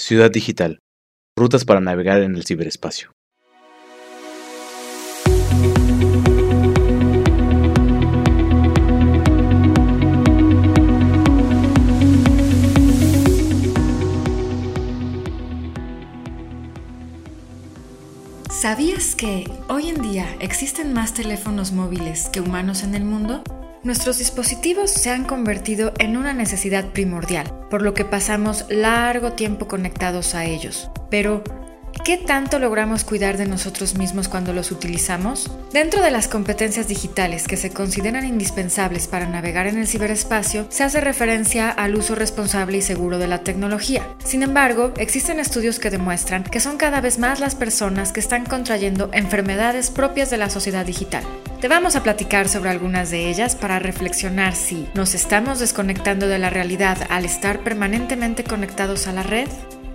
Ciudad Digital. Rutas para navegar en el ciberespacio. ¿Sabías que hoy en día existen más teléfonos móviles que humanos en el mundo? Nuestros dispositivos se han convertido en una necesidad primordial, por lo que pasamos largo tiempo conectados a ellos. Pero, ¿Qué tanto logramos cuidar de nosotros mismos cuando los utilizamos? Dentro de las competencias digitales que se consideran indispensables para navegar en el ciberespacio, se hace referencia al uso responsable y seguro de la tecnología. Sin embargo, existen estudios que demuestran que son cada vez más las personas que están contrayendo enfermedades propias de la sociedad digital. Te vamos a platicar sobre algunas de ellas para reflexionar si nos estamos desconectando de la realidad al estar permanentemente conectados a la red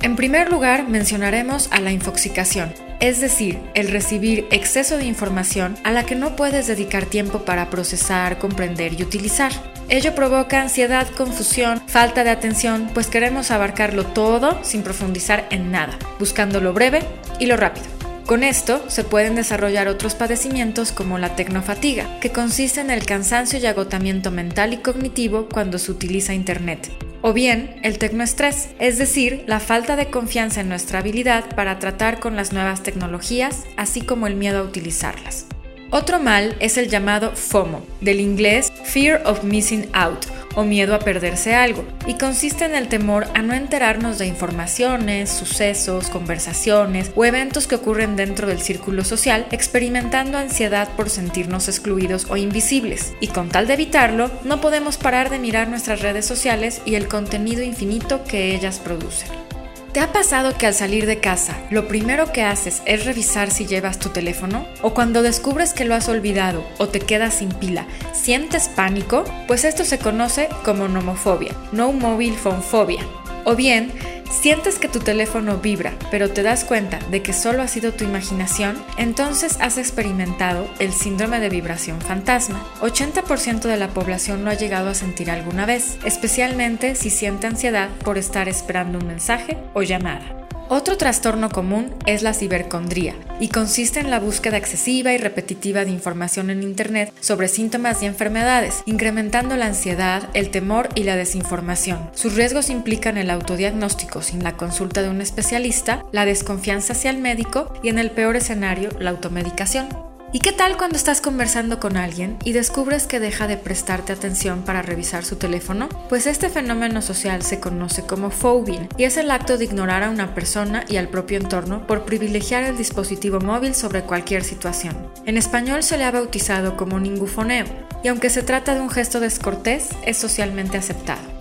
en primer lugar, mencionaremos a la infoxicación, es decir, el recibir exceso de información a la que no puedes dedicar tiempo para procesar, comprender y utilizar. Ello provoca ansiedad, confusión, falta de atención, pues queremos abarcarlo todo sin profundizar en nada, buscando lo breve y lo rápido. Con esto se pueden desarrollar otros padecimientos como la tecnofatiga, que consiste en el cansancio y agotamiento mental y cognitivo cuando se utiliza Internet, o bien el tecnoestrés, es decir, la falta de confianza en nuestra habilidad para tratar con las nuevas tecnologías, así como el miedo a utilizarlas. Otro mal es el llamado FOMO, del inglés Fear of Missing Out o miedo a perderse algo, y consiste en el temor a no enterarnos de informaciones, sucesos, conversaciones o eventos que ocurren dentro del círculo social, experimentando ansiedad por sentirnos excluidos o invisibles. Y con tal de evitarlo, no podemos parar de mirar nuestras redes sociales y el contenido infinito que ellas producen. ¿Te ha pasado que al salir de casa lo primero que haces es revisar si llevas tu teléfono? ¿O cuando descubres que lo has olvidado o te quedas sin pila, sientes pánico? Pues esto se conoce como nomofobia, no mobile phone phobia. O bien, sientes que tu teléfono vibra, pero te das cuenta de que solo ha sido tu imaginación, entonces has experimentado el síndrome de vibración fantasma. 80% de la población lo ha llegado a sentir alguna vez, especialmente si siente ansiedad por estar esperando un mensaje o llamada. Otro trastorno común es la cibercondría y consiste en la búsqueda excesiva y repetitiva de información en Internet sobre síntomas y enfermedades, incrementando la ansiedad, el temor y la desinformación. Sus riesgos implican el autodiagnóstico sin la consulta de un especialista, la desconfianza hacia el médico y en el peor escenario, la automedicación. ¿Y qué tal cuando estás conversando con alguien y descubres que deja de prestarte atención para revisar su teléfono? Pues este fenómeno social se conoce como phobing y es el acto de ignorar a una persona y al propio entorno por privilegiar el dispositivo móvil sobre cualquier situación. En español se le ha bautizado como ningufoneo y aunque se trata de un gesto descortés, es socialmente aceptado.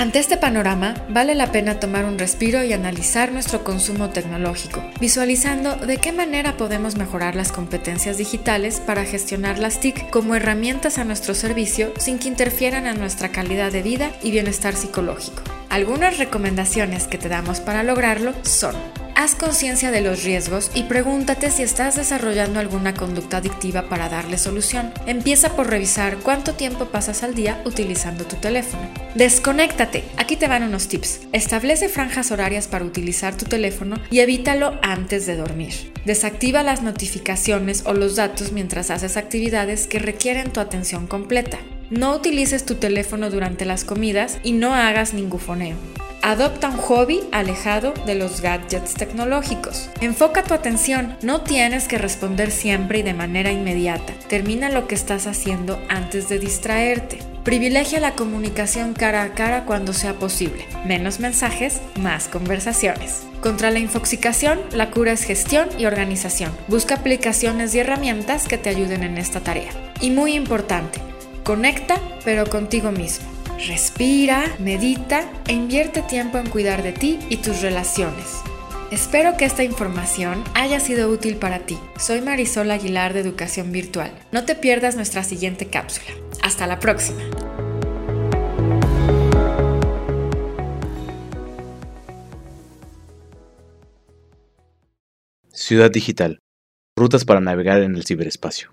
Ante este panorama, vale la pena tomar un respiro y analizar nuestro consumo tecnológico, visualizando de qué manera podemos mejorar las competencias digitales para gestionar las TIC como herramientas a nuestro servicio sin que interfieran en nuestra calidad de vida y bienestar psicológico. Algunas recomendaciones que te damos para lograrlo son Haz conciencia de los riesgos y pregúntate si estás desarrollando alguna conducta adictiva para darle solución. Empieza por revisar cuánto tiempo pasas al día utilizando tu teléfono. Desconéctate. Aquí te van unos tips. Establece franjas horarias para utilizar tu teléfono y evítalo antes de dormir. Desactiva las notificaciones o los datos mientras haces actividades que requieren tu atención completa. No utilices tu teléfono durante las comidas y no hagas ningún foneo. Adopta un hobby alejado de los gadgets tecnológicos. Enfoca tu atención, no tienes que responder siempre y de manera inmediata. Termina lo que estás haciendo antes de distraerte. Privilegia la comunicación cara a cara cuando sea posible. Menos mensajes, más conversaciones. Contra la infoxicación, la cura es gestión y organización. Busca aplicaciones y herramientas que te ayuden en esta tarea. Y muy importante, conecta pero contigo mismo. Respira, medita e invierte tiempo en cuidar de ti y tus relaciones. Espero que esta información haya sido útil para ti. Soy Marisol Aguilar de Educación Virtual. No te pierdas nuestra siguiente cápsula. Hasta la próxima. Ciudad Digital. Rutas para navegar en el ciberespacio.